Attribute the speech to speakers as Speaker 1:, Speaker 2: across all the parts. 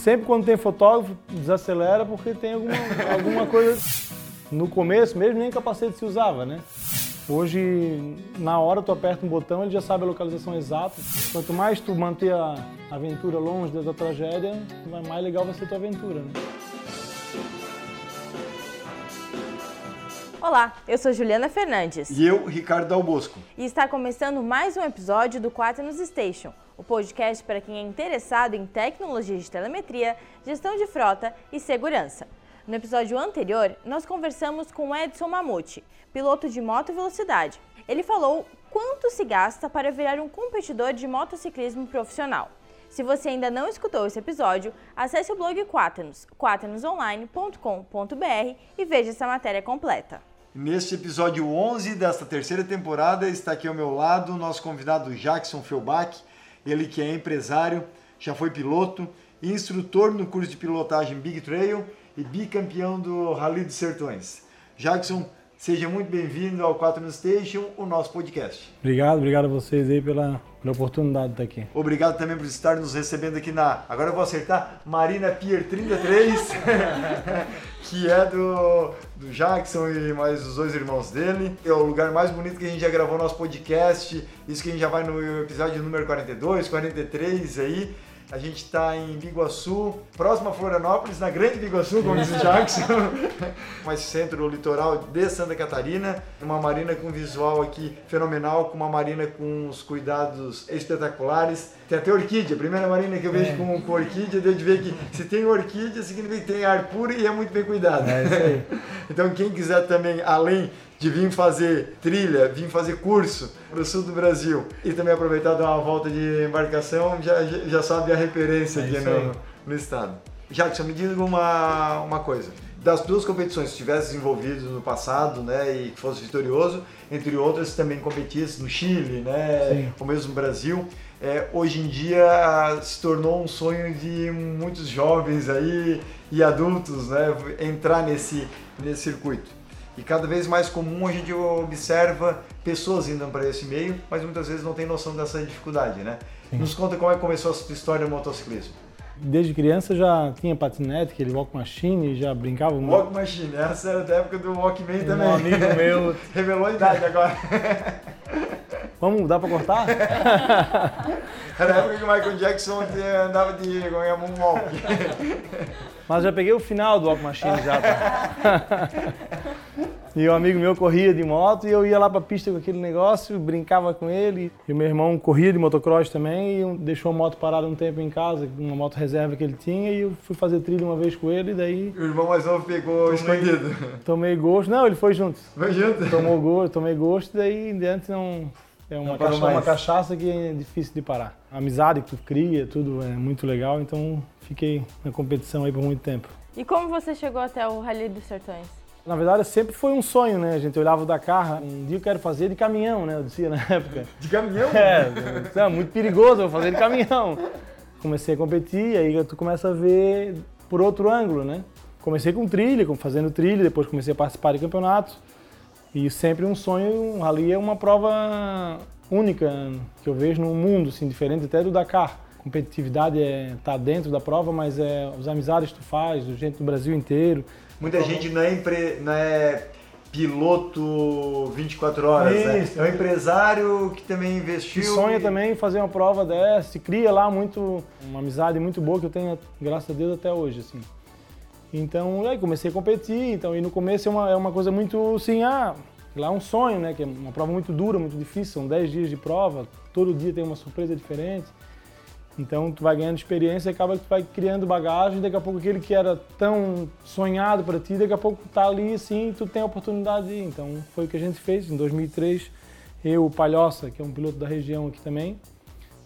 Speaker 1: sempre quando tem fotógrafo, desacelera porque tem alguma, alguma coisa. No começo mesmo nem capacete se usava, né? Hoje, na hora tu aperta um botão, ele já sabe a localização exata. Quanto mais tu manter a aventura longe da tragédia, mais legal vai ser a tua aventura, né?
Speaker 2: Olá, eu sou Juliana Fernandes.
Speaker 3: E eu, Ricardo Dalbosco.
Speaker 2: E está começando mais um episódio do Quaternos Station, o podcast para quem é interessado em tecnologia de telemetria, gestão de frota e segurança. No episódio anterior, nós conversamos com Edson Mamute, piloto de moto velocidade. Ele falou quanto se gasta para virar um competidor de motociclismo profissional. Se você ainda não escutou esse episódio, acesse o blog Quaternos, quaternosonline.com.br e veja essa matéria completa.
Speaker 3: Neste episódio 11 desta terceira temporada, está aqui ao meu lado o nosso convidado Jackson Felbach, ele que é empresário, já foi piloto, instrutor no curso de pilotagem Big Trail e bicampeão do Rally dos Sertões. Jackson, seja muito bem-vindo ao 4 no Station, o nosso podcast.
Speaker 1: Obrigado, obrigado a vocês aí pela, pela oportunidade de estar aqui.
Speaker 3: Obrigado também por estar nos recebendo aqui na, agora eu vou acertar, Marina Pier 33, que é do, do Jackson e mais os dois irmãos dele. É o lugar mais bonito que a gente já gravou nosso podcast, isso que a gente já vai no episódio número 42, 43 aí. A gente está em Biguaçu, próximo a Florianópolis, na Grande Biguaçu, como diz o Jackson, mais centro litoral de Santa Catarina. Uma marina com visual aqui fenomenal, com uma marina com os cuidados espetaculares. Tem até orquídea, a primeira marina que eu vejo é. com, com orquídea, deu de ver que se tem orquídea, significa que tem ar puro e é muito bem cuidado.
Speaker 1: É isso aí.
Speaker 3: então quem quiser também, além de vir fazer trilha, vir fazer curso para o sul do Brasil e também aproveitar dar uma volta de embarcação, já, já sabe a referência é aqui no, no estado. Jackson, me diga uma, uma coisa. Das duas competições que tivesse envolvido no passado, né, e que fosse vitorioso, entre outras também competisse no Chile, né, Sim. ou mesmo no Brasil, é, hoje em dia se tornou um sonho de muitos jovens aí e adultos, né, entrar nesse, nesse circuito. E cada vez mais comum a gente observa pessoas indo para esse meio, mas muitas vezes não tem noção dessa dificuldade, né? Sim. Nos conta como é que começou a sua história no motociclismo.
Speaker 1: Desde criança já tinha patinete, aquele walk machine, já brincava muito.
Speaker 3: Walk machine, essa era da época do Walkman também.
Speaker 1: Um amigo meu.
Speaker 3: Revelou a idade agora.
Speaker 1: Vamos, dá pra cortar?
Speaker 3: Era a época que o Michael Jackson andava de moonwalk.
Speaker 1: Mas já peguei o final do Walk Machine já. Tá? E um amigo meu corria de moto e eu ia lá pra pista com aquele negócio, brincava com ele. E o meu irmão corria de motocross também e deixou a moto parada um tempo em casa, uma moto reserva que ele tinha, e eu fui fazer trilha uma vez com ele e daí...
Speaker 3: O irmão mais novo pegou tomei, escondido.
Speaker 1: Tomei gosto. Não, ele foi junto.
Speaker 3: Foi junto?
Speaker 1: Tomou gosto, tomei gosto e daí em diante não... É uma, cachaça, uma cachaça que é difícil de parar. A amizade que tu cria, tudo é muito legal, então fiquei na competição aí por muito tempo.
Speaker 2: E como você chegou até o Rally dos Sertões?
Speaker 1: Na verdade, sempre foi um sonho, né? A gente olhava o Dakar, um dia eu quero fazer de caminhão, né? Eu dizia na época.
Speaker 3: De caminhão?
Speaker 1: É, é muito perigoso eu fazer de caminhão. Comecei a competir, aí tu começa a ver por outro ângulo, né? Comecei com trilha, fazendo trilha, depois comecei a participar de campeonatos. E sempre um sonho, um rally é uma prova única que eu vejo no mundo, assim, diferente até do Dakar. Competitividade é tá dentro da prova, mas é as amizades que tu faz, o gente do Brasil inteiro.
Speaker 3: Muita gente não é, empre... não é piloto 24 horas, né? Isso, né? É um empresário que também investiu.
Speaker 1: E sonha e... também em fazer uma prova dessa, e cria lá muito, uma amizade muito boa que eu tenho, graças a Deus, até hoje, assim. Então, aí comecei a competir, então, e no começo é uma, é uma coisa muito, assim, ah, lá é um sonho, né, que é uma prova muito dura, muito difícil, são 10 dias de prova, todo dia tem uma surpresa diferente. Então, tu vai ganhando experiência e acaba que tu vai criando bagagem, daqui a pouco aquele que era tão sonhado para ti, daqui a pouco tá ali, assim, tu tem a oportunidade de ir. Então, foi o que a gente fez em 2003. Eu, o Palhoça, que é um piloto da região aqui também,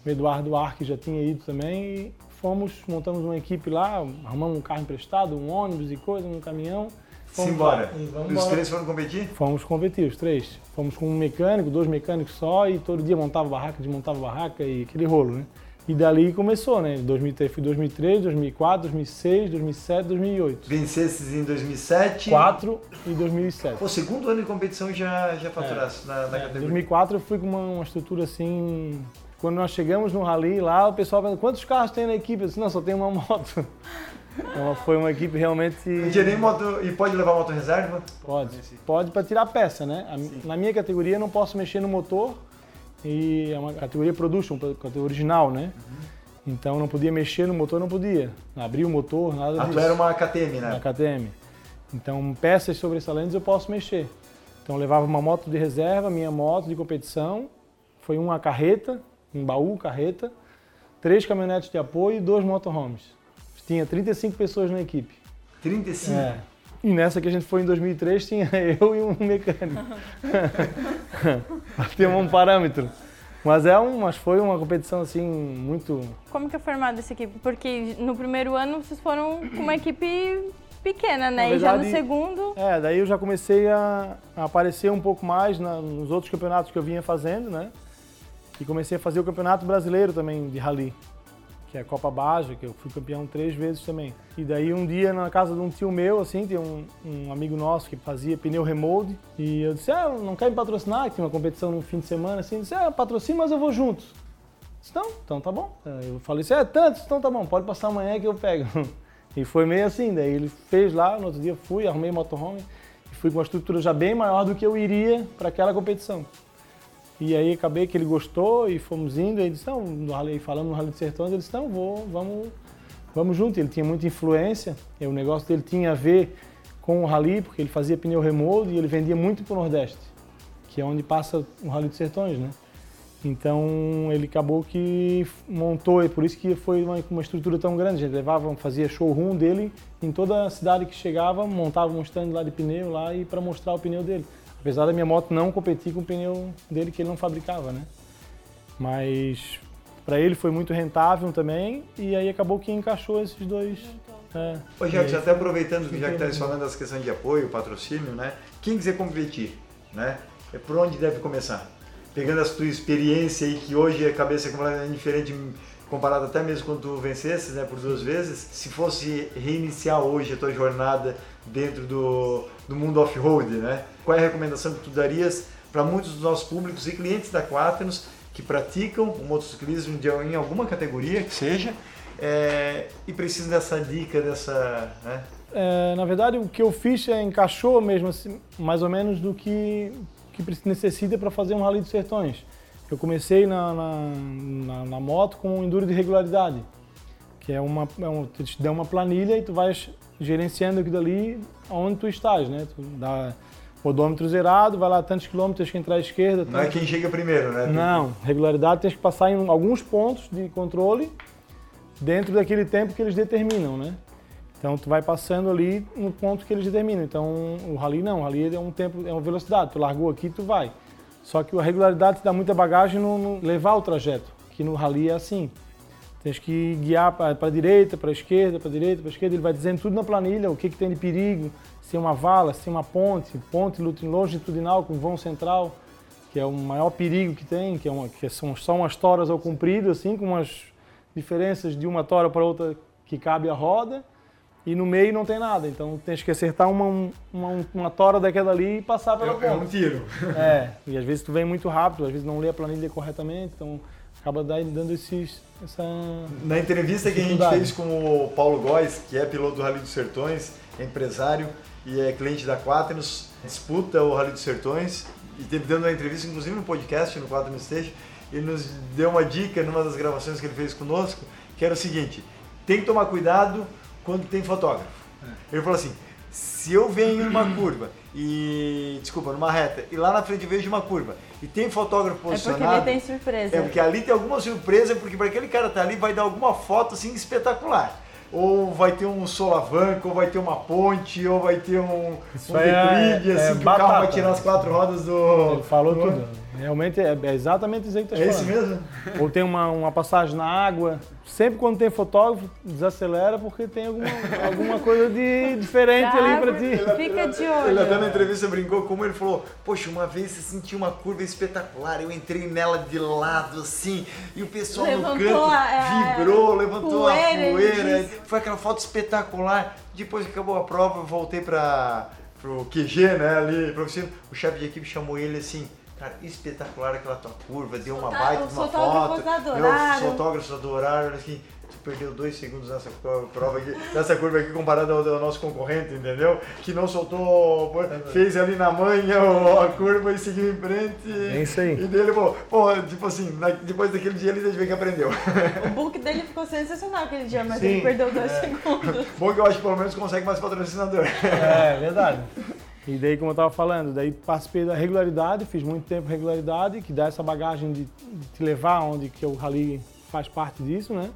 Speaker 1: o Eduardo Arque já tinha ido também, fomos, montamos uma equipe lá, arrumamos um carro emprestado, um ônibus e coisa, um caminhão.
Speaker 3: Fomos embora. Os três foram competir?
Speaker 1: Fomos competir, os três. Fomos com um mecânico, dois mecânicos só, e todo dia montava barraca, desmontava barraca e aquele rolo, né? E dali começou, né? 2003, fui 2003, 2004, 2006, 2007, 2008.
Speaker 3: Vencesses em 2007?
Speaker 1: 4 e 2007.
Speaker 3: O segundo ano de competição já, já faturasse é, na, na
Speaker 1: é, categoria? Em 2004 eu fui com uma, uma estrutura assim Quando nós chegamos no rally lá, o pessoal perguntou, quantos carros tem na equipe? Eu disse, não, só tem uma moto. Então foi uma equipe realmente...
Speaker 3: Tinha nem moto... E pode levar moto reserva?
Speaker 1: Pode. Pode para tirar peça, né? A- Na minha categoria eu não posso mexer no motor e é uma categoria production, categoria original, né? Então não podia mexer no motor, não podia. Abrir o motor, nada
Speaker 3: Ah,
Speaker 1: disso.
Speaker 3: tu era uma KTM, né?
Speaker 1: KTM. Então, peças sobressalentes eu posso mexer. Então, eu levava uma moto de reserva, minha moto de competição, foi uma carreta, um baú, carreta, três caminhonetes de apoio e dois motorhomes. Tinha 35 pessoas na equipe.
Speaker 3: 35.
Speaker 1: É. E nessa que a gente foi em 2003, tinha eu e um mecânico. Tem um parâmetro. Mas, é um, mas foi uma competição assim muito
Speaker 2: Como que é formada essa equipe? Porque no primeiro ano vocês foram com uma equipe pequena, né?
Speaker 1: Na
Speaker 2: e já no
Speaker 1: verdade-
Speaker 2: segundo.
Speaker 1: É, daí eu já comecei a, a aparecer um pouco mais na- nos outros campeonatos que eu vinha fazendo, né? E comecei a fazer o campeonato brasileiro também de rally, que é a Copa Baja, que eu fui campeão três vezes também. E daí um dia na casa de um tio meu, assim, tem um, um amigo nosso que fazia pneu remold, e eu disse, ah, não quer me patrocinar? Que tinha uma competição no fim de semana, assim, eu disse, ah, patrocina, mas eu vou junto. Não, então tá bom. Eu falei assim, é tanto, então tá bom, pode passar amanhã que eu pego. E foi meio assim, daí ele fez lá, no outro dia fui, arrumei motorhome e fui com uma estrutura já bem maior do que eu iria para aquela competição. E aí acabei que ele gostou e fomos indo, ele disse, no rally, falando no Rally de Sertões, ele disse, não, vou, vamos, vamos junto. Ele tinha muita influência, e o negócio dele tinha a ver com o rally, porque ele fazia pneu remold e ele vendia muito para o Nordeste, que é onde passa o Rally de Sertões, né? Então ele acabou que montou, e por isso que foi uma, uma estrutura tão grande. Gente levava, fazia showroom dele em toda a cidade que chegava, montava um stand lá de pneu lá e para mostrar o pneu dele. Apesar da minha moto não competir com o pneu dele que ele não fabricava, né? Mas para ele foi muito rentável também e aí acabou que encaixou esses dois. É.
Speaker 3: Ô, Jacques,
Speaker 1: aí-
Speaker 3: até aproveitando que já que está falando das questões de apoio, patrocínio, né? Quem quiser competir, né? É por onde deve começar? Pegando a tua experiência aí, que hoje a cabeça é completamente diferente, comparado até mesmo quando tu vencesses, né, por duas vezes. Se fosse reiniciar hoje a tua jornada dentro do, do mundo off-road, né? Qual é a recomendação que tu darias para muitos dos nossos públicos e clientes da Quaternos que praticam o motociclismo em alguma categoria que seja é, e precisam dessa dica, dessa... Né?
Speaker 1: É, na verdade, o que eu fiz é, encaixou mesmo assim, mais ou menos do que, que necessita para fazer um Rally dos Sertões. Eu comecei na, na, na- na moto com um enduro de regularidade, que é uma, é um, te dá uma planilha e tu vais gerenciando aquilo ali onde tu estás, né? Tu dá odômetro zerado, vai lá tantos quilômetros que entrar à esquerda.
Speaker 3: Não é quem chega primeiro, né?
Speaker 1: não, regularidade tens que passar em alguns pontos de controle dentro daquele tempo que eles determinam, né? Então tu vai passando ali no ponto que eles determinam. Então o rally não, o rally é um tempo, é uma velocidade. Tu largou aqui, tu vai. Só que a regularidade te dá muita bagagem no, no levar o trajeto, que no rally é assim. Tens que guiar para a direita, para a esquerda, para a direita, para a esquerda. Ele vai dizendo tudo na planilha, o que, que tem de perigo, se tem uma vala, se tem uma ponte, ponte longitudinal com vão central, que é o maior perigo que tem, que, é uma, que são só umas toras ao comprido, assim, com umas diferenças de uma tora para outra que cabe a roda, e no meio não tem nada. Então tens que acertar uma, uma, uma tora daquela ali e passar pela
Speaker 3: É, é um tiro.
Speaker 1: É, e às vezes tu vem muito rápido, às vezes não lê a planilha corretamente, então acaba da- dando esses, essa...
Speaker 3: Na entrevista que a gente fez com o Paulo Góes, que é piloto do Rally dos Sertões, é empresário e é cliente da Quaternos, disputa o Rally dos Sertões e teve dando uma entrevista, inclusive no podcast, no Quaternos Stage, ele nos deu uma dica numa das gravações que ele fez conosco, que era o seguinte, tem que tomar cuidado quando tem fotógrafo. Ele falou assim, se eu venho em uma curva e, desculpa, numa reta, e lá na frente vejo uma curva e tem fotógrafo
Speaker 2: É porque
Speaker 3: posicionado...
Speaker 2: ele tem surpresa.
Speaker 3: É, porque ali tem alguma surpresa, porque para aquele cara estar ali vai dar alguma foto assim espetacular. Ou vai ter um solavanco, ou vai ter uma ponte, ou vai ter um,
Speaker 1: Isso
Speaker 3: um
Speaker 1: aí é-
Speaker 3: declive,
Speaker 1: é
Speaker 3: assim, que o carro vai
Speaker 1: batata.
Speaker 3: tirar as quatro rodas do.
Speaker 1: Ele falou
Speaker 3: do-
Speaker 1: tudo. Realmente é, é exatamente isso aí que tu
Speaker 3: É
Speaker 1: falando.
Speaker 3: mesmo?
Speaker 1: Ou tem uma, uma passagem na água. Sempre quando tem fotógrafo, desacelera porque tem alguma, alguma coisa de diferente ali para ti.
Speaker 2: Fica de
Speaker 3: Ele
Speaker 2: olho.
Speaker 3: até na entrevista brincou como ele falou, poxa, uma vez você sentiu uma curva espetacular, eu entrei nela de lado assim, e o pessoal no
Speaker 2: Levantou
Speaker 3: canto
Speaker 2: a- a-
Speaker 3: vibrou, levantou
Speaker 2: poeira,
Speaker 3: a
Speaker 2: ele
Speaker 3: poeira, foi aquela foto espetacular. Depois que acabou a prova, eu voltei para pro QG, né, ali, oficina, o chefe de equipe chamou ele assim, Cara, espetacular aquela tua curva, deu uma baita uma
Speaker 2: fotógrafos
Speaker 3: foto.
Speaker 2: adoraram.
Speaker 3: Meus fotógrafos adoraram, assim, tu perdeu dois segundos nessa pro- prova aqui, nessa curva aqui comparado ao, ao nosso concorrente, entendeu? Que não soltou, fez ali na manha o- a curva e seguiu em frente.
Speaker 1: É isso aí.
Speaker 3: E dele, pô, pô tipo assim, na- depois daquele dia ele já vê que aprendeu.
Speaker 2: O book dele ficou sensacional aquele dia, mas
Speaker 1: Sim.
Speaker 2: ele perdeu dois segundos.
Speaker 3: Bom que eu acho que pelo menos consegue mais patrocinador.
Speaker 1: É, verdade. E daí, como eu estava falando, daí participei da regularidade, fiz muito tempo regularidade, que dá essa bagagem de, te levar onde que o rally faz parte disso, né?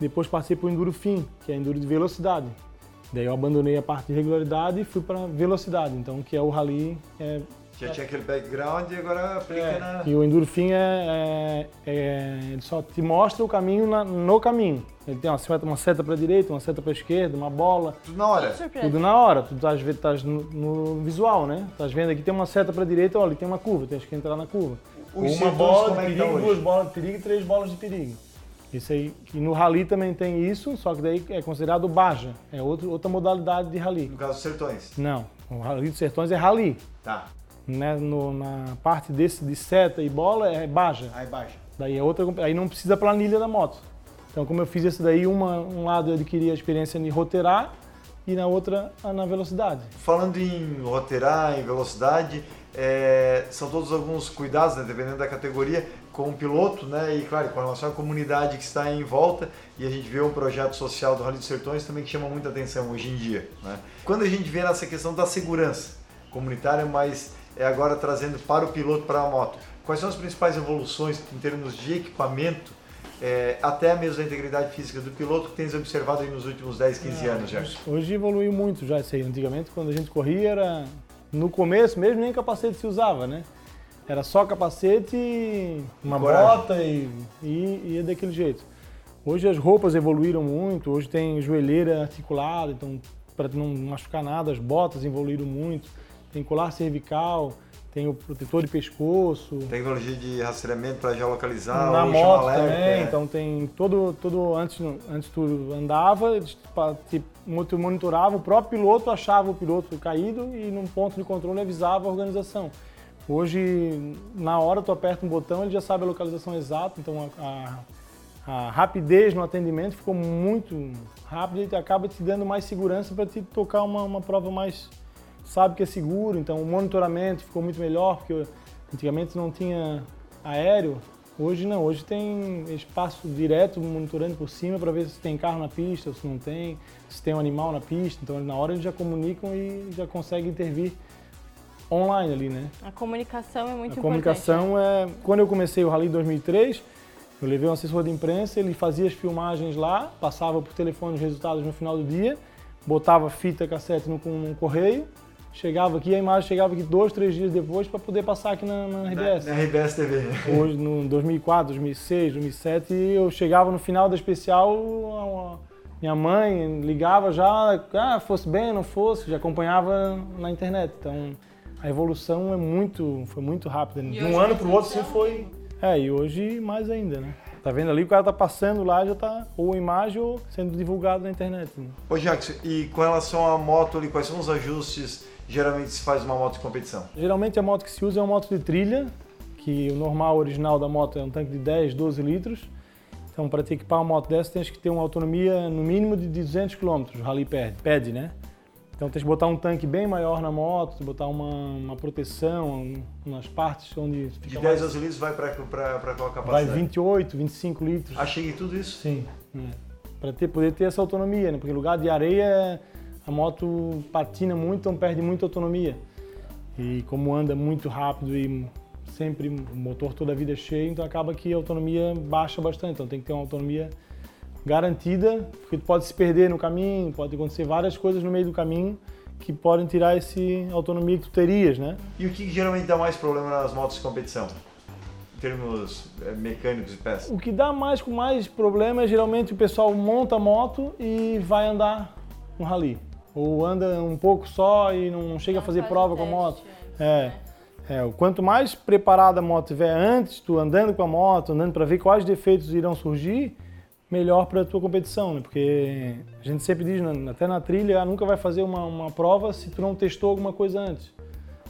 Speaker 1: Depois passei para o Enduro Fim, que é Enduro de velocidade. Daí eu abandonei a parte de regularidade e fui para velocidade, então que é o rally. É,
Speaker 3: Já tinha aquele background e agora aplica na.
Speaker 1: e o Enduro Fim é, é- é- ele só te mostra o caminho na- no caminho. Ele tem uma seta, uma seta para a direita, uma seta para a esquerda, uma bola.
Speaker 3: Tudo na hora.
Speaker 1: Tudo na hora, tu estás estás no, no visual, né? Estás vendo aqui tem uma seta para direita, olha, tem uma curva, tens que entrar na curva.
Speaker 3: Os
Speaker 1: uma bola de
Speaker 3: é tá
Speaker 1: perigo,
Speaker 3: hoje?
Speaker 1: duas bolas de perigo e três bolas de perigo. Isso aí, e no rally também tem isso, só que daí é considerado baja, é outro, outra modalidade de rally.
Speaker 3: No caso dos sertões.
Speaker 1: Não, o rally dos sertões é rally,
Speaker 3: Tá.
Speaker 1: Né? No- na parte desse de seta e bola é baja.
Speaker 3: Aí baixa.
Speaker 1: Daí é outra, aí não precisa planilha da moto. Então, como eu fiz esse daí, uma, um lado eu adquiri a experiência de roteirar e na outra na velocidade.
Speaker 3: Falando em roteirar, em velocidade, é, são todos alguns cuidados, né, dependendo da categoria, com o piloto, né, e claro, com relação à comunidade que está em volta, e a gente vê um projeto social do Rally dos Sertões também que chama muita atenção hoje em dia. Né? Quando a gente vê nessa questão da segurança comunitária, mas é agora trazendo para o piloto, para a moto, quais são as principais evoluções em termos de equipamento, é, até mesmo a integridade física do piloto que tens observado nos últimos 10, 15 anos, Gerson?
Speaker 1: Hoje evoluiu muito já isso aí. Antigamente, quando a gente corria, era no começo mesmo nem capacete se usava, né? Era só capacete, e uma
Speaker 3: Coragem.
Speaker 1: bota e, e ia daquele jeito. Hoje as roupas evoluíram muito, hoje tem joelheira articulada, então para não machucar nada, as botas evoluíram muito. Tem colar cervical, tem o protetor de pescoço.
Speaker 3: Tecnologia de rastreamento para geolocalizar,
Speaker 1: na
Speaker 3: o
Speaker 1: moto também,
Speaker 3: é.
Speaker 1: então tem todo, todo antes, antes tu andava, te tu monitorava, o próprio piloto achava o piloto caído e num ponto de controle avisava a organização. Hoje, na hora tu aperta um botão, ele já sabe a localização exata, então a, a- a rapidez no atendimento ficou muito rápida e acaba te dando mais segurança para te tocar uma, uma prova mais, sabe que é seguro, então o monitoramento ficou muito melhor, porque antigamente não tinha aéreo, hoje não, hoje tem espaço direto monitorando por cima para ver se tem carro na pista ou se não tem, se tem um animal na pista, então na hora eles já comunicam e já conseguem intervir online ali, né?
Speaker 2: A comunicação é muito
Speaker 1: A
Speaker 2: importante.
Speaker 1: comunicação é. Quando eu comecei o Rally em 2003, eu levei um assessor de imprensa, ele fazia as filmagens lá, passava por telefone os resultados no final do dia, botava fita cassete no, no correio, chegava aqui, a imagem chegava aqui dois, três dias depois para poder passar aqui na, na RBS.
Speaker 3: Na, na RBS TV.
Speaker 1: Hoje, no 2004, 2006, 2007, eu chegava no final da especial, minha mãe ligava já, ah, fosse bem, não fosse, já acompanhava na internet. Então, a evolução é muito, foi muito rápida. De um ano para o outro, sim, foi. É, e hoje mais ainda, né? Tá vendo ali, o cara tá passando lá, já tá ou imagem ou sendo divulgado na internet. né?
Speaker 3: Ô Jackson, e com relação à moto ali, quais são os ajustes geralmente se faz uma moto de competição?
Speaker 1: Geralmente a moto que se usa é uma moto de trilha, que o normal original da moto é um tanque de 10, 12 litros. Então, para te equipar uma moto dessa, tens que ter uma autonomia no mínimo de 200 km, o Rally pede, pede, né? Então, tens que botar um tanque bem maior na moto, botar uma, uma proteção nas partes onde
Speaker 3: De
Speaker 1: fica
Speaker 3: 10
Speaker 1: mais...
Speaker 3: azulizes vai para qual capacidade?
Speaker 1: Vai 28, 25 litros.
Speaker 3: Em tudo isso?
Speaker 1: Sim. Para ter, poder ter essa autonomia, né? Porque lugar de areia, a moto patina muito, então perde muita autonomia. E como anda muito rápido e sempre o motor toda a vida cheio, então acaba que a autonomia baixa bastante. Então tem que ter uma autonomia garantida, porque tu pode se perder no caminho, pode acontecer várias coisas no meio do caminho que podem tirar esse autonomia que tu terias, né?
Speaker 3: E o que geralmente dá mais problema nas motos de competição? Em termos eh, mecânicos e peças?
Speaker 1: O que dá mais com mais problema é geralmente o pessoal monta a moto e vai andar no rally. Ou anda um pouco só e não chega a fazer
Speaker 2: faz
Speaker 1: prova com a moto. É. É, o quanto mais preparada a moto estiver antes, tu andando com a moto, andando para ver quais defeitos irão surgir, melhor para a tua competição, né? Porque a gente sempre diz, né, até na trilha, ah, nunca vai fazer uma, uma prova se tu não testou alguma coisa antes.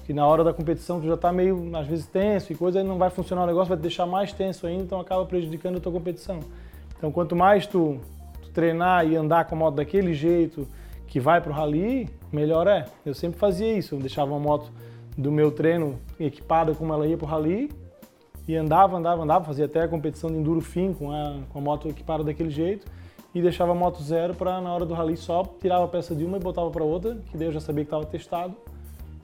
Speaker 1: que na hora da competição tu já está meio, às vezes, tenso e coisa, aí não vai funcionar o negócio, vai te deixar mais tenso ainda, então acaba prejudicando a tua competição. Então, quanto mais tu, tu treinar e andar com a moto daquele jeito que vai para o rally, melhor é. Eu sempre fazia isso, eu deixava uma moto do meu treino equipada como ela ia para o rally e andava, andava, andava, fazia até a competição de enduro fim com a, com a moto equipada daquele jeito e deixava a moto zero para na hora do rally só tirava a peça de uma e botava para outra, que daí eu já sabia que estava testado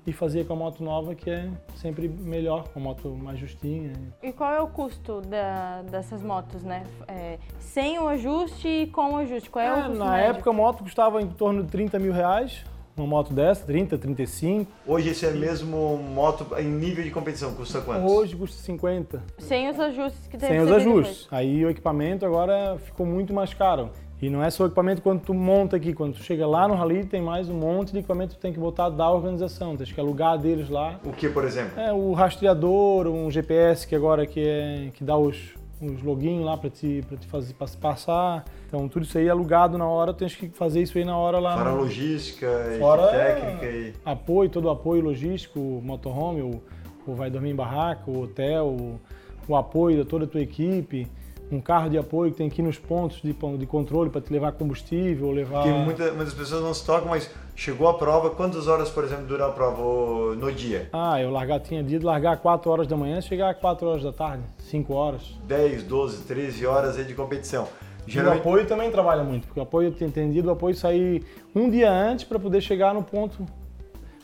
Speaker 1: e fazia com a moto nova, que é sempre melhor, com a moto mais justinha.
Speaker 2: E qual é o custo da, dessas motos, né? É, sem o ajuste e com o ajuste? Qual é, é o custo
Speaker 1: Na
Speaker 2: médio?
Speaker 1: época a moto custava em torno de 30 mil reais, uma moto dessa, 30, 35.
Speaker 3: Hoje esse é mesmo moto em nível de competição, custa quanto?
Speaker 1: Hoje custa 50.
Speaker 2: Sem os ajustes que teve
Speaker 1: Sem os ajustes. Aí o equipamento agora ficou muito mais caro. E não é só o equipamento quando tu monta aqui, quando tu chega lá no rally tem mais um monte de equipamento que tu tem que botar da organização, tens que alugar deles lá.
Speaker 3: O que, por exemplo?
Speaker 1: É o rastreador, um GPS que agora que, é, que dá os, os login lá para te, pra te fazer pra se passar. Então tudo isso aí é alugado na hora, tens que fazer isso aí na hora lá.
Speaker 3: Fora
Speaker 1: no-
Speaker 3: logística,
Speaker 1: Fora
Speaker 3: técnica e...
Speaker 1: apoio, todo o apoio logístico, motorhome, o, o vai dormir em barraca, o hotel, o, o apoio de toda a tua equipe, um carro de apoio que tem que ir nos pontos de, de controle para te levar combustível, levar...
Speaker 3: Porque muita- muitas pessoas não se tocam, mas chegou a prova, quantas horas, por exemplo, dura a prova no dia?
Speaker 1: Ah, eu largar, tinha dia de largar 4 horas da manhã, chegar às 4 horas da tarde, 5 horas.
Speaker 3: 10, 12, 13 horas aí de competição.
Speaker 1: E o
Speaker 3: Geralmente,
Speaker 1: apoio também trabalha muito, porque o apoio tem entendido o apoio sair um dia antes para poder chegar no ponto.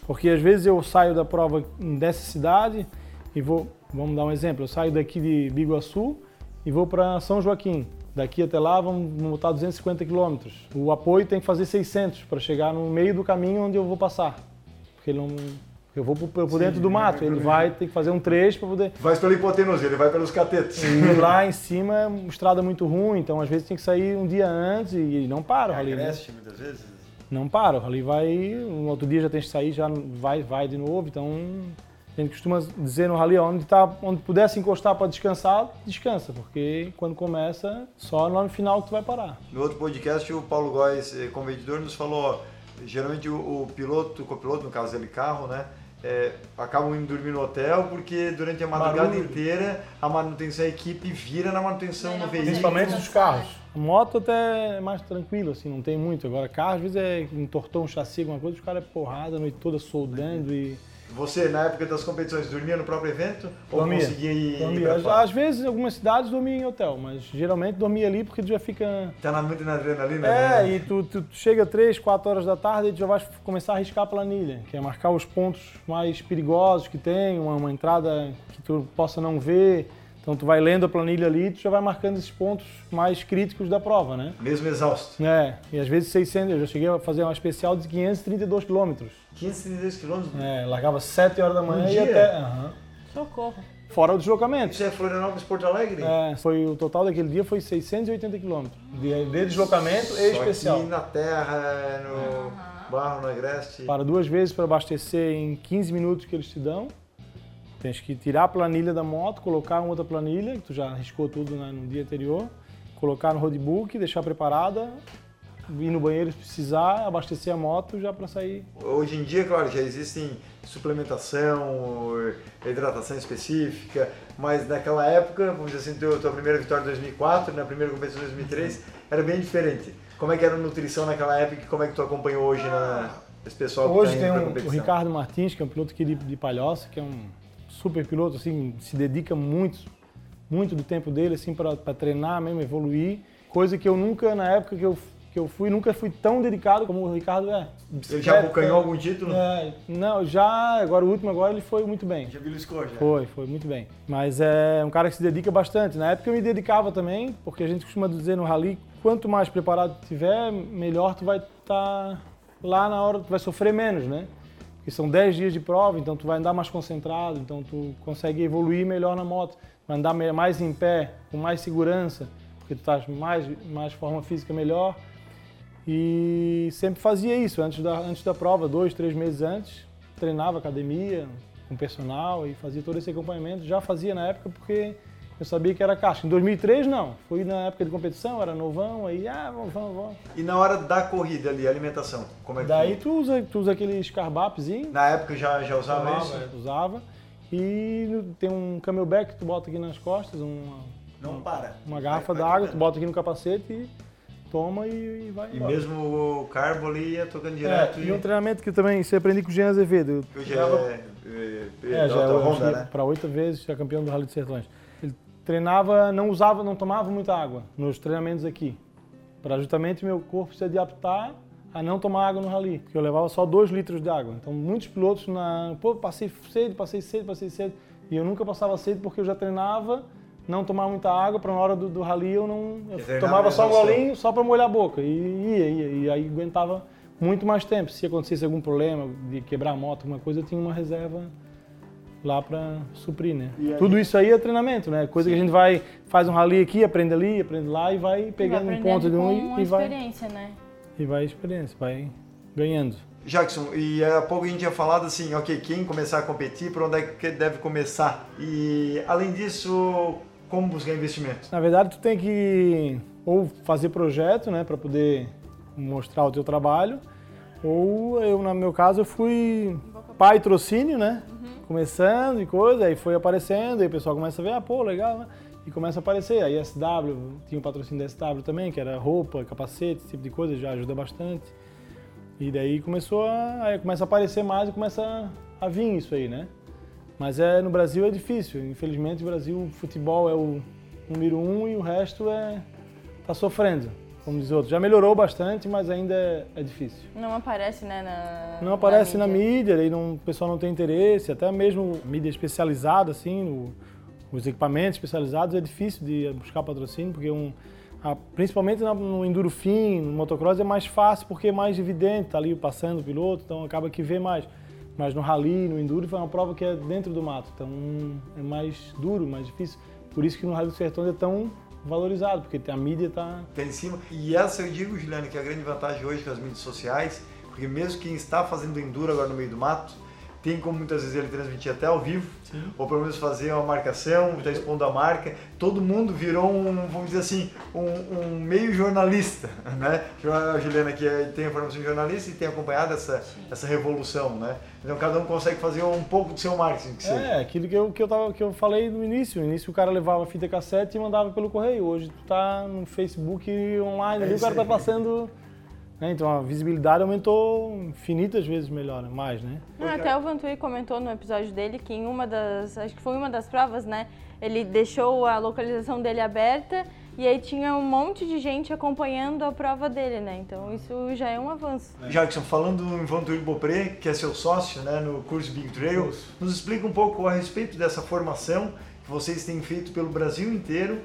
Speaker 1: Porque às vezes eu saio da prova dessa cidade e vou, vamos dar um exemplo, eu saio daqui de Biguaçu e vou para São Joaquim. Daqui até lá vamos botar 250 quilômetros. O apoio tem que fazer 600 para chegar no meio do caminho onde eu vou passar. Porque ele não, eu vou por, dentro do mato, ele vai ter que fazer um trecho para poder
Speaker 3: vai pela hipotenusa, ele vai pelos catetos.
Speaker 1: e lá em cima é uma estrada muito ruim, então às vezes tem que sair um dia antes e não para o rally. né?
Speaker 3: Agreste muitas vezes.
Speaker 1: Não para, o rally vai, no outro dia já tem que sair, já vai, vai de novo, então a gente costuma dizer no rally, onde, tá, onde pudesse encostar para descansar, descansa, porque quando começa, só lá no final que tu vai parar.
Speaker 3: No outro podcast, o Paulo Góes, eh, competidor, nos falou, ó, geralmente o, o piloto, o copiloto, no caso dele, carro, né, é, acabam indo dormir no hotel porque durante a madrugada
Speaker 1: Barulho.
Speaker 3: inteira a manutenção, a equipe vira na manutenção no veículo.
Speaker 1: Principalmente dos carros. A moto até é mais tranquilo, assim, não tem muito. Agora, carro, às vezes é entortou um chassi, alguma coisa, os caras é porrada a noite toda soldando e...
Speaker 3: Você, na época das competições, dormia no próprio evento ou
Speaker 1: Dormia.
Speaker 3: conseguia ir,
Speaker 1: Dormia. Às, às vezes, em algumas cidades, dormia em hotel, mas geralmente dormia ali porque tu já fica...
Speaker 3: Tá na, muito na adrenalina,
Speaker 1: É,
Speaker 3: né?
Speaker 1: e tu, tu chega 3, 4 horas da tarde e tu já vai começar a riscar a planilha, que é marcar os pontos mais perigosos que tem, uma, uma entrada que tu possa não ver. Então tu vai lendo a planilha ali e tu já vai marcando esses pontos mais críticos da prova, né?
Speaker 3: Mesmo exausto.
Speaker 1: É, e às vezes 600, eu já cheguei a fazer uma especial de 532 quilômetros.
Speaker 3: 532 quilômetros.
Speaker 1: É, largava 7 horas da manhã
Speaker 3: Um
Speaker 1: e
Speaker 3: dia?
Speaker 1: até... aham.
Speaker 2: Socorro.
Speaker 1: Fora o deslocamento.
Speaker 3: Isso é Florianópolis, Porto Alegre?
Speaker 1: É, foi, o total daquele dia foi 680 quilômetros. De, de deslocamento e
Speaker 3: Só
Speaker 1: especial.
Speaker 3: aqui na terra, no barro, no agreste.
Speaker 1: Para duas vezes para abastecer em 15 minutos que eles te dão. Tens que tirar a planilha da moto, colocar uma outra planilha, que tu já riscou tudo né, no dia anterior, colocar no roadbook, deixar preparada, ir no banheiro se precisar, abastecer a moto já para sair.
Speaker 3: Hoje em dia, claro, já existem suplementação, hidratação específica, mas naquela época, vamos dizer assim, tua, tua primeira vitória em 2004, na primeira competição em 2003, era bem diferente. Como é que era a nutrição naquela época e como é que tu acompanhou hoje na, esse pessoal que
Speaker 1: Hoje
Speaker 3: tá
Speaker 1: tem um, o? Ricardo Martins, que é um piloto aqui de, de Palhoça, que é um super piloto, assim, se dedica muito, muito do tempo dele, assim, para treinar mesmo, evoluir. Coisa que eu nunca, na época que eu, que eu fui, nunca fui tão dedicado como o Ricardo é.
Speaker 3: Ele já abocanhou algum título?
Speaker 1: É, não, já, agora o último agora ele foi muito bem.
Speaker 3: Já beliscou, já.
Speaker 1: Foi, foi muito bem. Mas é um cara que se dedica bastante. Na época eu me dedicava também, porque a gente costuma dizer no rally, quanto mais preparado tu tiver, melhor tu vai estar lá na hora, tu vai sofrer menos, né? Porque são 10 dias de prova, então tu vai andar mais concentrado, então tu consegue evoluir melhor na moto, vai andar mais em pé, com mais segurança, porque tu estás mais mais forma física melhor. E sempre fazia isso antes da, antes da prova, dois, três meses antes. Treinava academia com personal e fazia todo esse acompanhamento. Já fazia na época porque eu sabia que era casca. Em 2003, não. Fui na época de competição, era novão, aí, ah, vamos, vamos, vamos.
Speaker 3: E na hora da corrida ali, alimentação, como é que
Speaker 1: Daí tu usa, tu usa aqueles carbapezinho.
Speaker 3: Na época já, já usava isso?
Speaker 1: é, usava. E tem um camelback que tu bota aqui nas costas, uma,
Speaker 3: Não para.
Speaker 1: uma garrafa d'água, tu bota aqui no capacete e toma e, e vai
Speaker 3: E
Speaker 1: embora.
Speaker 3: mesmo o carbo ali ia tocando
Speaker 1: É,
Speaker 3: direto
Speaker 1: e um treinamento que também você aprendi com o Jean Azevedo.
Speaker 3: Hoje é, é,
Speaker 1: É, já é
Speaker 3: outra
Speaker 1: o-
Speaker 3: Honda, né?
Speaker 1: para oito vezes já campeão do Rally dos Sertões. Treinava, não usava, não tomava muita água nos treinamentos aqui, para justamente meu corpo se adaptar a não tomar água no rally, porque eu levava só dois litros de água. Então muitos pilotos na, pô, passei sede, passei sede, passei sede, e eu nunca passava sede porque eu já treinava, não tomar muita água para na hora do, do rally eu não, eu tomava só um golinho só para molhar a boca e ia, ia, e aí aguentava muito mais tempo. Se acontecesse algum problema de quebrar a moto, alguma coisa, eu tinha uma reserva lá para suprir, né?
Speaker 3: Aí-
Speaker 1: Tudo isso aí é treinamento, né? Coisa que a gente vai, faz um rally aqui, aprende ali, aprende lá e vai pegando
Speaker 2: Vai
Speaker 1: um ponto de um e, e vai
Speaker 2: experiência, né?
Speaker 1: e vai experiência, vai ganhando.
Speaker 3: Jackson, e há pouco a gente tinha falado assim, ok, quem começar a competir, por onde é que deve começar? E além disso, como buscar investimento?
Speaker 1: Na verdade, tu tem que ou fazer projeto, né, para poder mostrar o teu trabalho, ou eu, no meu caso, eu fui patrocínio, né? Começando e coisa, aí foi aparecendo, aí o pessoal começa a ver, ah, pô, legal, né? E começa a aparecer. Aí SW, tinha o patrocínio da SW também, que era roupa, capacete, esse tipo de coisa, já ajuda bastante. E daí começou a, aí começa a aparecer mais e começa a vir isso aí, né? Mas é, no Brasil é difícil. Infelizmente, o Brasil, o futebol é o número um e o resto é tá sofrendo, como diz outro. Já melhorou bastante, mas ainda é, é difícil.
Speaker 2: Não aparece, né, na
Speaker 1: Não aparece na mídia, aí não, o pessoal não tem interesse, até mesmo mídia especializada, assim, no- os equipamentos especializados, é difícil de buscar patrocínio, porque um, a- principalmente no enduro fim, no motocross é mais fácil, porque é mais evidente, tá ali passando o piloto, então acaba que vê mais. Mas no rally, no enduro, foi uma prova que é dentro do mato, então é mais duro, mais difícil. Por isso que no Rally dos Sertões é tão valorizado, porque a mídia tá
Speaker 3: Tá em cima. E essa eu digo, Juliano, que é a grande vantagem hoje com as mídias sociais, porque mesmo quem está fazendo enduro agora no meio do mato, tem como muitas vezes ele transmitir até ao vivo, ou pelo menos fazer uma marcação, está expondo a marca. Todo mundo virou um, vamos dizer assim, um, um meio jornalista, né? A Juliana aqui é- tem a formação de jornalista e tem acompanhado essa, essa revolução, né? Então cada um consegue fazer um pouco do seu marketing, que seja.
Speaker 1: É, aquilo que eu, que, eu tava, que eu falei no início. No início o cara levava fita cassete e mandava pelo correio. Hoje tu tá no Facebook online,
Speaker 3: É
Speaker 1: ali o cara tá passando. Né? Então a visibilidade aumentou infinitas vezes melhor, né? mais, né?
Speaker 2: Não, até o Vanturi comentou no episódio dele que em uma das, acho que foi uma das provas, né, ele deixou a localização dele aberta e aí tinha um monte de gente acompanhando a prova dele, né? Então isso já é um avanço.
Speaker 3: Jackson, falando em Vantuir Bopré, que é seu sócio né, no curso Big Trail, nos explica um pouco a respeito dessa formação que vocês têm feito pelo Brasil inteiro,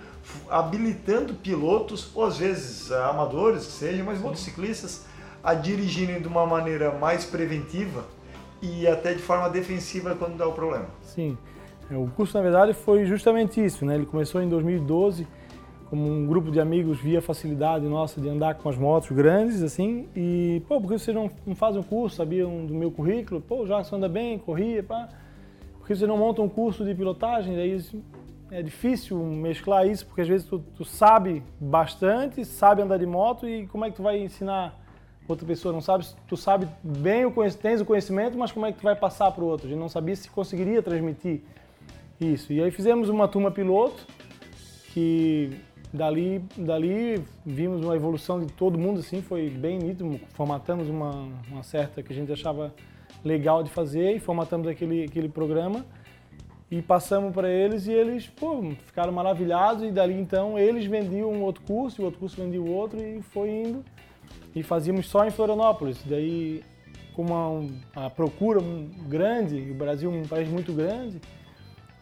Speaker 3: habilitando pilotos, ou às vezes eh, amadores que sejam, mas motociclistas, a dirigirem de uma maneira mais preventiva e até de forma defensiva quando dá o problema.
Speaker 1: Sim. É, O curso, na verdade, foi justamente isso, né? Ele começou em 2012, como um grupo de amigos via facilidade nossa de andar com as motos grandes, assim, e, pô, por que vocês não, não fazem um curso, sabiam do meu currículo? Pô, Jackson anda bem, corria, pá. Por que vocês não montam um curso de pilotagem? Daí é difícil mesclar isso, porque às vezes tu, tu sabe bastante, sabe andar de moto, e como é que tu vai ensinar outra pessoa? Não sabe, tu sabe bem, o tens o conhecimento, mas como é que tu vai passar para o outro? A gente não sabia se conseguiria transmitir isso. E aí fizemos uma turma piloto, que dali, dali vimos uma evolução de todo mundo, assim, foi bem nítido, formatamos uma, uma certa que a gente achava legal de fazer e formatamos aquele, aquele programa e passamos para eles e eles pô, ficaram maravilhados e dali então eles vendiam um outro curso o outro curso vendia o outro e foi indo e fazíamos só em Florianópolis. Daí, com uma, a procura grande, o Brasil é um país muito grande,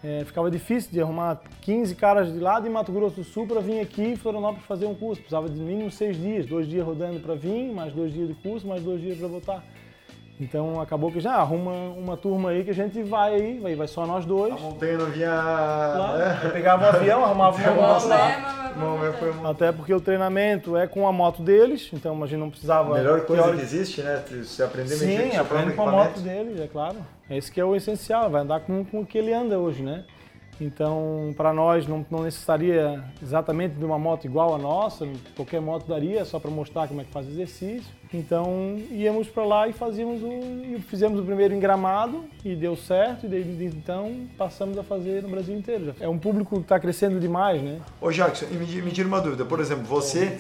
Speaker 1: é, ficava difícil de arrumar 15 caras de lá de Mato Grosso do Sul para vir aqui em Florianópolis fazer um curso. Precisava de mínimo seis dias, dois dias rodando para vir, mais dois dias de curso, mais dois dias para voltar. Então acabou que já arruma uma turma aí que a gente vai aí, vai, vai só nós dois.
Speaker 3: A montanha não vinha.
Speaker 1: Lá,
Speaker 3: né?
Speaker 1: eu pegava um avião, arrumava uma moto lá.
Speaker 3: Não, mas foi uma-
Speaker 1: Até porque o treinamento é com a moto deles, então a gente não precisava.
Speaker 3: A melhor coisa
Speaker 1: teórico-
Speaker 3: que existe, né? Você aprender a mexer com
Speaker 1: Sim, aprende com a moto
Speaker 3: equipamento.
Speaker 1: dele, é claro. Esse que é o essencial, vai andar com, com o que ele anda hoje, né? Então, para nós não, não necessitaria exatamente de uma moto igual a nossa, qualquer moto daria, só para mostrar como é que faz exercício. Então, íamos para lá e fazíamos o, fizemos o primeiro em Gramado e deu certo, e desde então passamos a fazer no Brasil inteiro. É um público que está crescendo demais, né?
Speaker 3: Ô Jackson, me, me tira uma dúvida, por exemplo, você,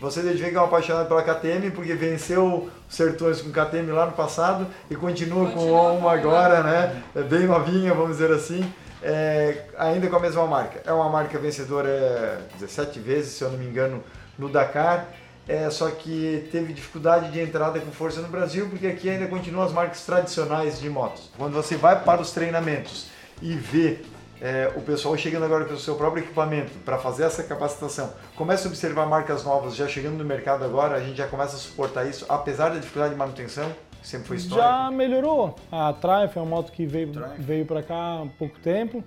Speaker 3: você desde que é um apaixonado pela KTM porque venceu Sertões com KTM lá no passado e continua, continua com uma agora, né? É bem novinha, vamos dizer assim é, ainda com a mesma marca. É uma marca vencedora 17 vezes, se eu não me engano, no Dakar. É, só que teve dificuldade de entrada com força no Brasil, porque aqui ainda continuam as marcas tradicionais de motos. Quando você vai para os treinamentos e vê é, o pessoal chegando agora com o seu próprio equipamento para fazer essa capacitação, começa a observar marcas novas já chegando no mercado agora, a gente já começa a suportar isso, apesar da dificuldade de manutenção Sempre foi histórico?
Speaker 1: Já melhorou. A Triumph é uma moto que veio, veio para cá há pouco tempo.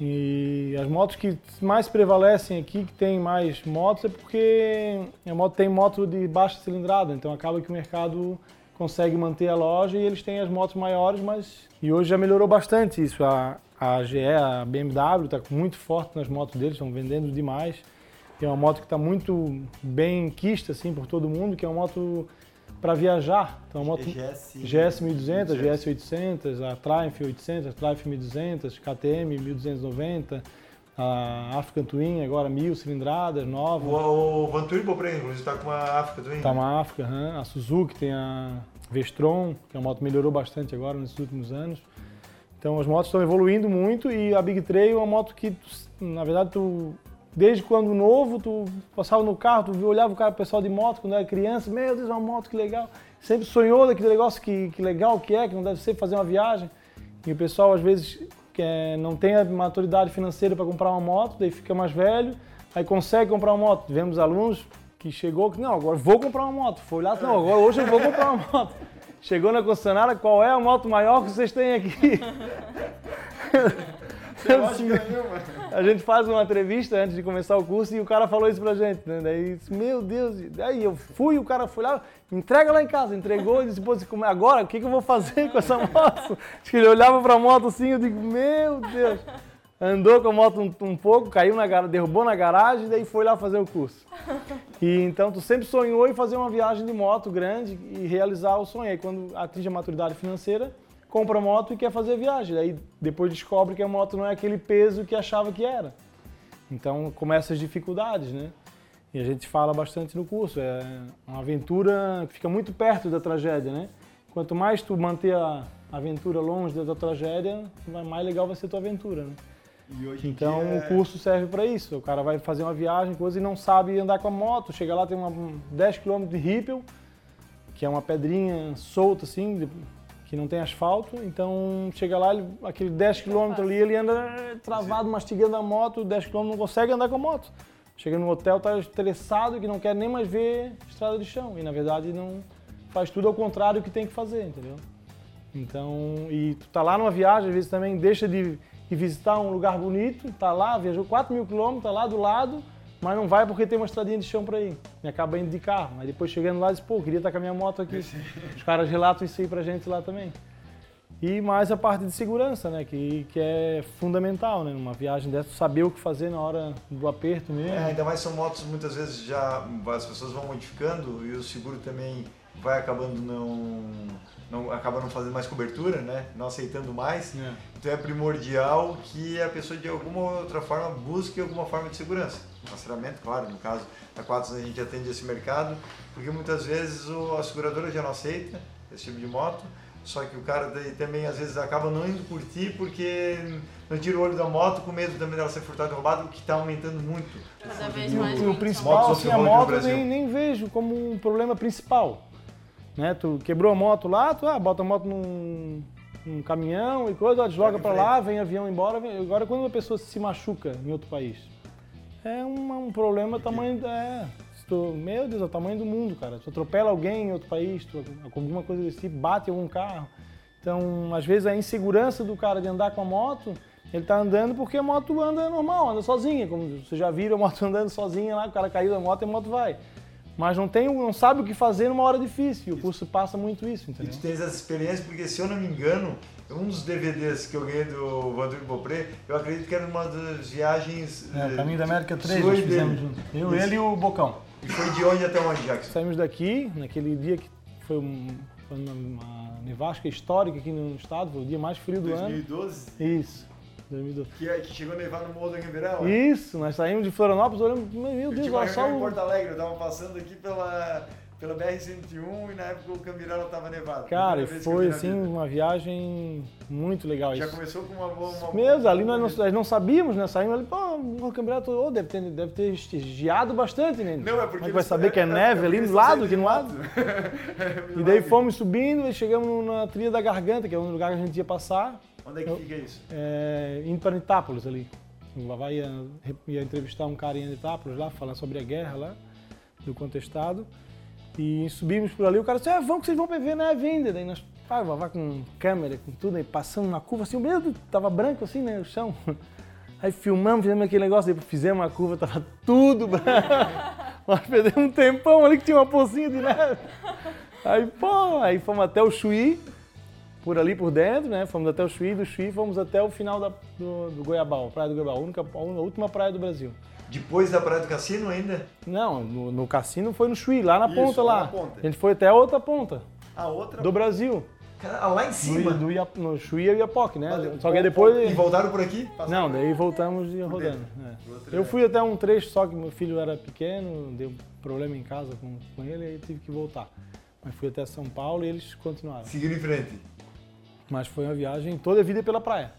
Speaker 1: E as motos que mais prevalecem aqui, que tem mais motos, é porque a moto tem moto de baixa cilindrada, então acaba que o mercado consegue manter a loja e eles têm as motos maiores, mas e hoje já melhorou bastante isso. A, a GE, a BMW está muito forte nas motos deles, estão vendendo demais. Tem uma moto que está muito bem quista assim por todo mundo, que é uma moto para viajar. Então, a moto GS, GS 1200, GS 800, a Triumph 800, a Triumph 1200, KTM 1290, a African Twin agora mil cilindradas, nova.
Speaker 3: O, o Van Turbo, por exemplo, está com a Africa Twin?
Speaker 1: Está uma Africa, uhum. a Suzuki tem a Vestron, que é uma moto que melhorou bastante agora nesses últimos anos. Então as motos estão evoluindo muito e a Big Trail é uma moto que, na verdade, tu Desde quando novo, tu passava no carro, tu olhava o cara, o pessoal de moto quando era criança, meu Deus, uma moto, que legal. Sempre sonhou daquele negócio que, que legal que é, que não deve ser fazer uma viagem. E o pessoal às vezes é, não tem a maturidade financeira para comprar uma moto, daí fica mais velho, aí consegue comprar uma moto. Tivemos alunos que chegou que, não, agora vou comprar uma moto. Foi olhar, não, agora hoje eu vou comprar uma moto. Chegou na concessionária, qual é a moto maior que vocês têm aqui? assim, a gente faz uma entrevista antes de começar o curso e o cara falou isso pra gente, né? Daí, meu Deus, aí eu fui, o cara foi lá, entrega lá em casa, entregou e disse, pô, agora o que, que eu vou fazer com essa moto? Acho que ele olhava pra moto assim, eu digo, meu Deus. Andou com a moto um, um pouco, caiu na derrubou na garagem daí foi lá fazer o curso. E então tu sempre sonhou em fazer uma viagem de moto grande e realizar o sonho. Aí quando atinge a maturidade financeira, compra moto e quer fazer viagem. Aí depois descobre que a moto não é aquele peso que achava que era. Então começa as dificuldades, né? E a gente fala bastante no curso. É uma aventura que fica muito perto da tragédia, né? Quanto mais tu manter a aventura longe da tragédia, mais legal vai ser a tua aventura, né? então o curso serve para isso. O cara vai fazer uma viagem, coisa e não sabe andar com a moto. Chega lá, tem uma 10 km de Ripple, que é uma pedrinha solta assim, que não tem asfalto, então chega lá, ele, aquele 10 km ali, ele anda travado, mastigando a moto, 10 km não consegue andar com a moto. Chega no hotel, tá estressado, que não quer nem mais ver estrada de chão. E na verdade não faz tudo ao contrário do que tem que fazer, entendeu? Então, e tu tá lá numa viagem, às vezes também deixa de, de visitar um lugar bonito, tá lá, viajou 4 mil quilômetros, tá lá do lado, mas não vai porque tem uma estradinha de chão para ir. E acaba indo de carro. Mas depois chegando lá, diz, pô, queria estar com a minha moto aqui. Os caras relatam isso aí pra gente lá também. E mais a parte de segurança, né? Que, que é fundamental, né? Numa viagem dessa, saber o que fazer na hora do aperto mesmo.
Speaker 3: É, ainda mais são motos muitas vezes já as pessoas vão modificando e o seguro também vai acabando não, não acaba não fazendo mais cobertura, né? Não aceitando mais. É. Então é primordial que a pessoa de alguma outra forma busque alguma forma de segurança claro, no caso da Quatos a gente atende esse mercado, porque muitas vezes o, a seguradora já não aceita esse tipo de moto, só que o cara também às vezes acaba não indo curtir porque não tira o olho da moto com medo também dela ser furtada e roubada, o que está aumentando muito.
Speaker 2: Cada vez mais.
Speaker 1: E o principal, assim, a moto nem, nem vejo como um problema principal. Né? Tu quebrou a moto lá, tu ah, bota a moto num, num caminhão e coisa, desloga para lá, vem avião embora. Vem... Agora, quando uma pessoa se machuca em outro país, é um, um problema tamanho. É, tu, meu Deus, é o tamanho do mundo, cara. Tu atropela alguém em outro país, tu, alguma coisa desse tipo, bate algum carro. Então, às vezes, a insegurança do cara de andar com a moto, ele tá andando porque a moto anda normal, anda sozinha. Como você já viram a moto andando sozinha lá, o cara caiu da moto e a moto vai. mas não, tem, não sabe o que fazer numa hora difícil. E o curso passa muito isso,
Speaker 3: E
Speaker 1: entendeu?
Speaker 3: tu tens essa experiência porque, se eu não me engano, um dos DVDs que eu ganhei do Vandur Bopré, eu acredito que era uma das viagens.
Speaker 1: É,
Speaker 3: eh,
Speaker 1: Caminho da América 3
Speaker 3: sua
Speaker 1: nós fizemos juntos. Eu,
Speaker 3: Isso.
Speaker 1: ele e o Bocão.
Speaker 3: E foi de onde até onde, Jackson?
Speaker 1: Saímos daqui, naquele dia que foi, um, foi uma, nevasca histórica aqui no estado, foi o dia mais frio do ano.
Speaker 3: 2012,
Speaker 1: Isso, 2012.
Speaker 3: que, que chegou a nevar no Morro do Ribeirão.
Speaker 1: Isso, nós saímos de Florianópolis, olhamos, meu
Speaker 3: Eu
Speaker 1: Deus,
Speaker 3: tive uma
Speaker 1: olha só
Speaker 3: reunião em. Porto Alegre, eu tava passando aqui pela, pela BR-101 e na época o Cambirela tava nevado.
Speaker 1: Cara, foi assim uma viagem muito legal
Speaker 3: Já
Speaker 1: isso.
Speaker 3: começou com uma boa. Uma
Speaker 1: Mesmo, ali nós não, nós não sabíamos, né? Saímos ali, pô, o campeonato oh, deve, ter, deve ter geado bastante, né?
Speaker 3: Não, é porque.
Speaker 1: É que vai saber que é neve ali
Speaker 3: porque
Speaker 1: do lado, aqui no lado?
Speaker 3: de
Speaker 1: E daí fomos subindo e chegamos na trilha da garganta, que é o lugar que a gente ia passar,
Speaker 3: Onde é que
Speaker 1: Eu-
Speaker 3: fica isso?
Speaker 1: é, indo para Itápolis ali. O Vavá ia, ia entrevistar um cara em Itápolis lá, falar sobre a guerra lá, do contestado. E subimos por ali, o cara disse, ah, vamos que vocês vão ver neve ainda. Daí nós, o Vavá com câmera, com tudo, aí passando na curva, assim, meu Deus, tava branco assim, né, o chão. Aí filmamos, fizemos aquele negócio, aí fizemos a curva, tava tudo branco. Nós perdemos um tempão ali que tinha uma pocinha de neve. Aí, pô, aí fomos até o Chuí, por ali por dentro, né? Fomos até o Chuí, do Chuí fomos até o final da- do, do Goiabal, Praia do Goiabal, a, única, a última praia do Brasil.
Speaker 3: Depois da Praia do Cassino ainda?
Speaker 1: Não, no, no cassino foi no Chuí, lá na
Speaker 3: Isso,
Speaker 1: ponta
Speaker 3: lá na ponta.
Speaker 1: A gente foi até a outra ponta
Speaker 3: A outra?
Speaker 1: do Brasil.
Speaker 3: Cara, lá em
Speaker 1: Do,
Speaker 3: cima.
Speaker 1: do Ia- no Chuí e Iapoque, né?
Speaker 3: Valeu.
Speaker 1: Só que aí depois.
Speaker 3: E voltaram por aqui?
Speaker 1: Não, daí voltamos e rodando. é. Eu fui até um trecho, só que meu filho era pequeno, deu problema em casa com, com ele, aí tive que voltar. Mas fui até São Paulo e eles continuaram.
Speaker 3: Seguindo em frente.
Speaker 1: Mas foi uma viagem toda a vida pela praia.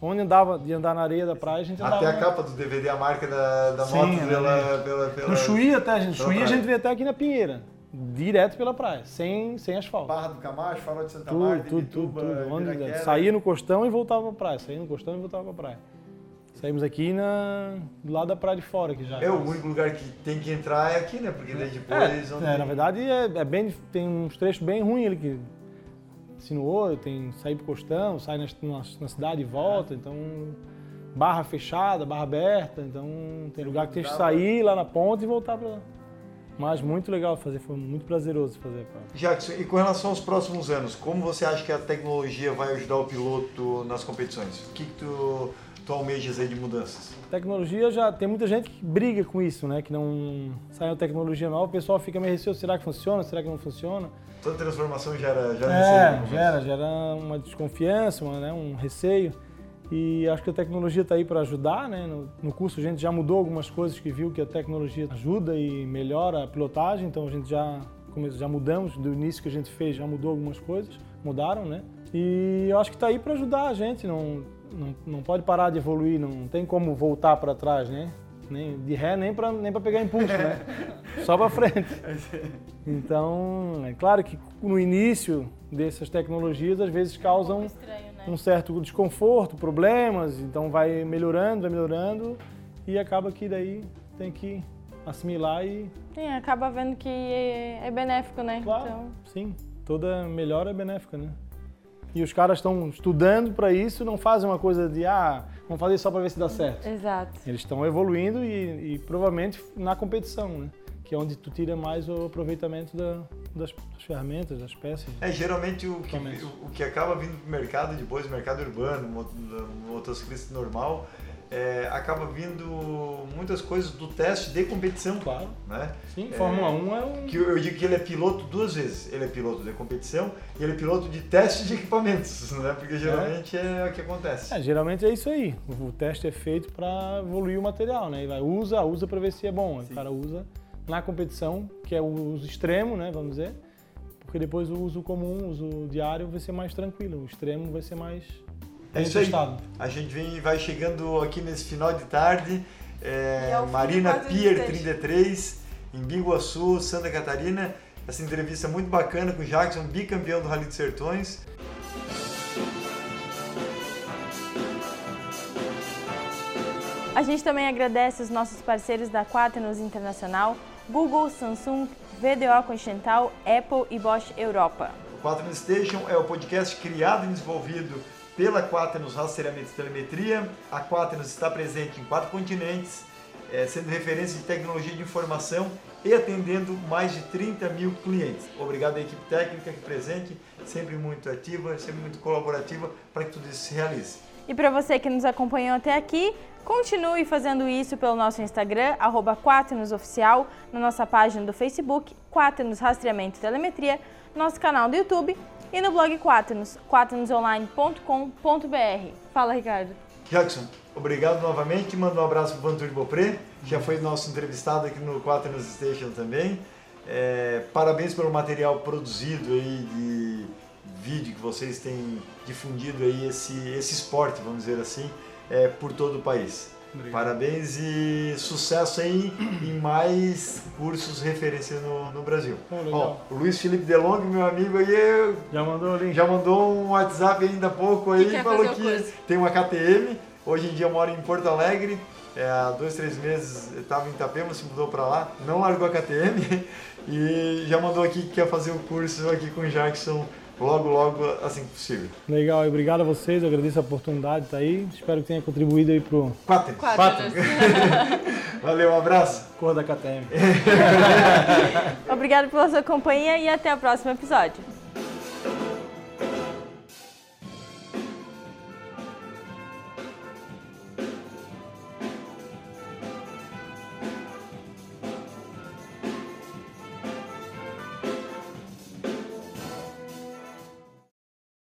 Speaker 1: Onde andava de andar na areia da praia, a gente andava.
Speaker 3: Até a capa do DVD, a marca da, da
Speaker 1: Sim,
Speaker 3: moto pela, pela, pela.
Speaker 1: No Chuí até, gente.
Speaker 3: pela
Speaker 1: Chuí a gente veio até aqui na Pinheira. Direto pela praia, sem, sem asfalto.
Speaker 3: Barra do Camacho, Farol de Santa
Speaker 1: Tudo,
Speaker 3: Marta,
Speaker 1: tudo, tudo, tudo. Onde, saía no costão e voltava pra praia. Saía no costão e voltava pra praia. Saímos aqui na, do lado da praia de fora, que já.
Speaker 3: É, o único lugar que tem que entrar é aqui, né? Porque daí depois...
Speaker 1: É,
Speaker 3: onde
Speaker 1: é,
Speaker 3: tem-
Speaker 1: na verdade é, é bem, tem uns trechos bem ruins ali que sinuou, tem sair pro costão, sai na, na, na cidade e volta, então barra fechada, barra aberta, então tem lugar que tem que sair lá na ponta e voltar pra lá. Mas muito legal fazer, foi muito prazeroso fazer. Cara.
Speaker 3: Jackson, e com relação aos próximos anos, como você acha que a tecnologia vai ajudar o piloto nas competições? O que, que tu, tu almejas aí de mudanças?
Speaker 1: Tecnologia já tem muita gente que briga com isso, né? Que não sai uma tecnologia nova, o pessoal fica meio receoso, será que funciona, será que não funciona?
Speaker 3: Toda transformação gera, gera
Speaker 1: É,
Speaker 3: receio,
Speaker 1: gera, gera uma desconfiança, uma, né, um receio. E acho que a tecnologia está aí para ajudar, né? No, no curso a gente já mudou algumas coisas que viu que a tecnologia ajuda e melhora a pilotagem, então a gente já, já mudamos, do início que a gente fez já mudou algumas coisas, mudaram, né? E acho que está aí para ajudar a gente, não, não, não pode parar de evoluir, não tem como voltar para trás, né? Nem, de ré nem para nem pra pegar impulso, né? Só para frente. Então, é claro que no início dessas tecnologias, às vezes causam
Speaker 2: Estranho, né?
Speaker 1: um certo desconforto, problemas, então vai melhorando, vai melhorando e acaba que daí tem que assimilar e,
Speaker 2: Sim, acaba vendo que é é benéfico, né?
Speaker 1: claro,
Speaker 2: Então,
Speaker 1: sim, toda melhora é benéfica, né? E os caras estão estudando para isso, não fazem uma coisa de, ah, vamos fazer só para ver se dá certo.
Speaker 2: exato.
Speaker 1: Eles estão evoluindo e, e provavelmente na competição, né? Que é onde tu tira mais o aproveitamento da- das, das ferramentas, das peças.
Speaker 3: É, geralmente o que, o, o que acaba vindo pro mercado depois, o mercado urbano, motociclista normal, é, acaba vindo muitas coisas do teste de competição,
Speaker 1: Claro.
Speaker 3: né?
Speaker 1: Sim,
Speaker 3: É,
Speaker 1: Fórmula 1 é um...
Speaker 3: Que eu, eu digo que ele é piloto duas vezes. Ele é piloto de competição e ele é piloto de teste de equipamentos, né? Porque geralmente é, o que acontece.
Speaker 1: É, geralmente é isso aí. O, o teste é feito para evoluir o material, né? E vai, usa, usa para ver se é bom. Aí O cara usa na competição, que é o uso extremo, né? Vamos dizer. Porque depois o uso comum, o uso diário vai ser mais tranquilo. O extremo vai ser mais
Speaker 3: É isso aí. A gente vem, vai chegando aqui nesse final de tarde. é,
Speaker 2: é
Speaker 3: Marina Pier
Speaker 2: do texto.
Speaker 3: 33, em Biguaçu, Santa Catarina. Essa entrevista muito bacana com o Jackson, bicampeão do Rally dos Sertões.
Speaker 2: A gente também agradece os nossos parceiros da Quaternos Internacional, Google, Samsung, VDO Continental, Apple e Bosch Europa.
Speaker 3: O Quaternos Station é o podcast criado e desenvolvido pela Quaternos Rastreamento e Telemetria. A Quaternos está presente em quatro continentes, eh, sendo referência de tecnologia de informação e atendendo mais de 30 mil clientes. Obrigado à equipe técnica aqui presente, sempre muito ativa, sempre muito colaborativa para que tudo isso se realize.
Speaker 2: E para você que nos acompanhou até aqui, continue fazendo isso pelo nosso Instagram, arroba na nossa página do Facebook, Quaternos Rastreamento e Telemetria, nosso canal do YouTube e no blog Quaternos, quaternosonline.com.br. Fala, Ricardo.
Speaker 3: Jackson, obrigado novamente. Manda um abraço para o Vantur Bopré, que já foi nosso entrevistado aqui no Quaternos Station também. É, parabéns pelo material produzido aí de vídeo que vocês têm difundido aí esse, esse esporte, vamos dizer assim, é, por todo o país. Obrigado. Parabéns e sucesso aí em mais cursos referência no, no Brasil. Oh, o Luiz Felipe Delong, meu amigo aí,
Speaker 1: já mandou link.
Speaker 3: Já mandou um WhatsApp ainda há pouco aí, que falou que tem uma KTM. Hoje em dia mora em Porto Alegre. É, há dois, três meses estava em Itapema, se mudou para lá, não largou a KTM e já mandou aqui que quer fazer o curso aqui com o Jackson logo, logo, assim que possível.
Speaker 1: Legal, e obrigado a vocês, eu agradeço a oportunidade de estar aí. Espero que tenha contribuído aí pro.
Speaker 3: Quatro.
Speaker 2: Quatro. Quatro.
Speaker 3: Valeu, um abraço.
Speaker 1: Cor da KTM.
Speaker 2: Obrigado pela sua companhia e até o próximo episódio.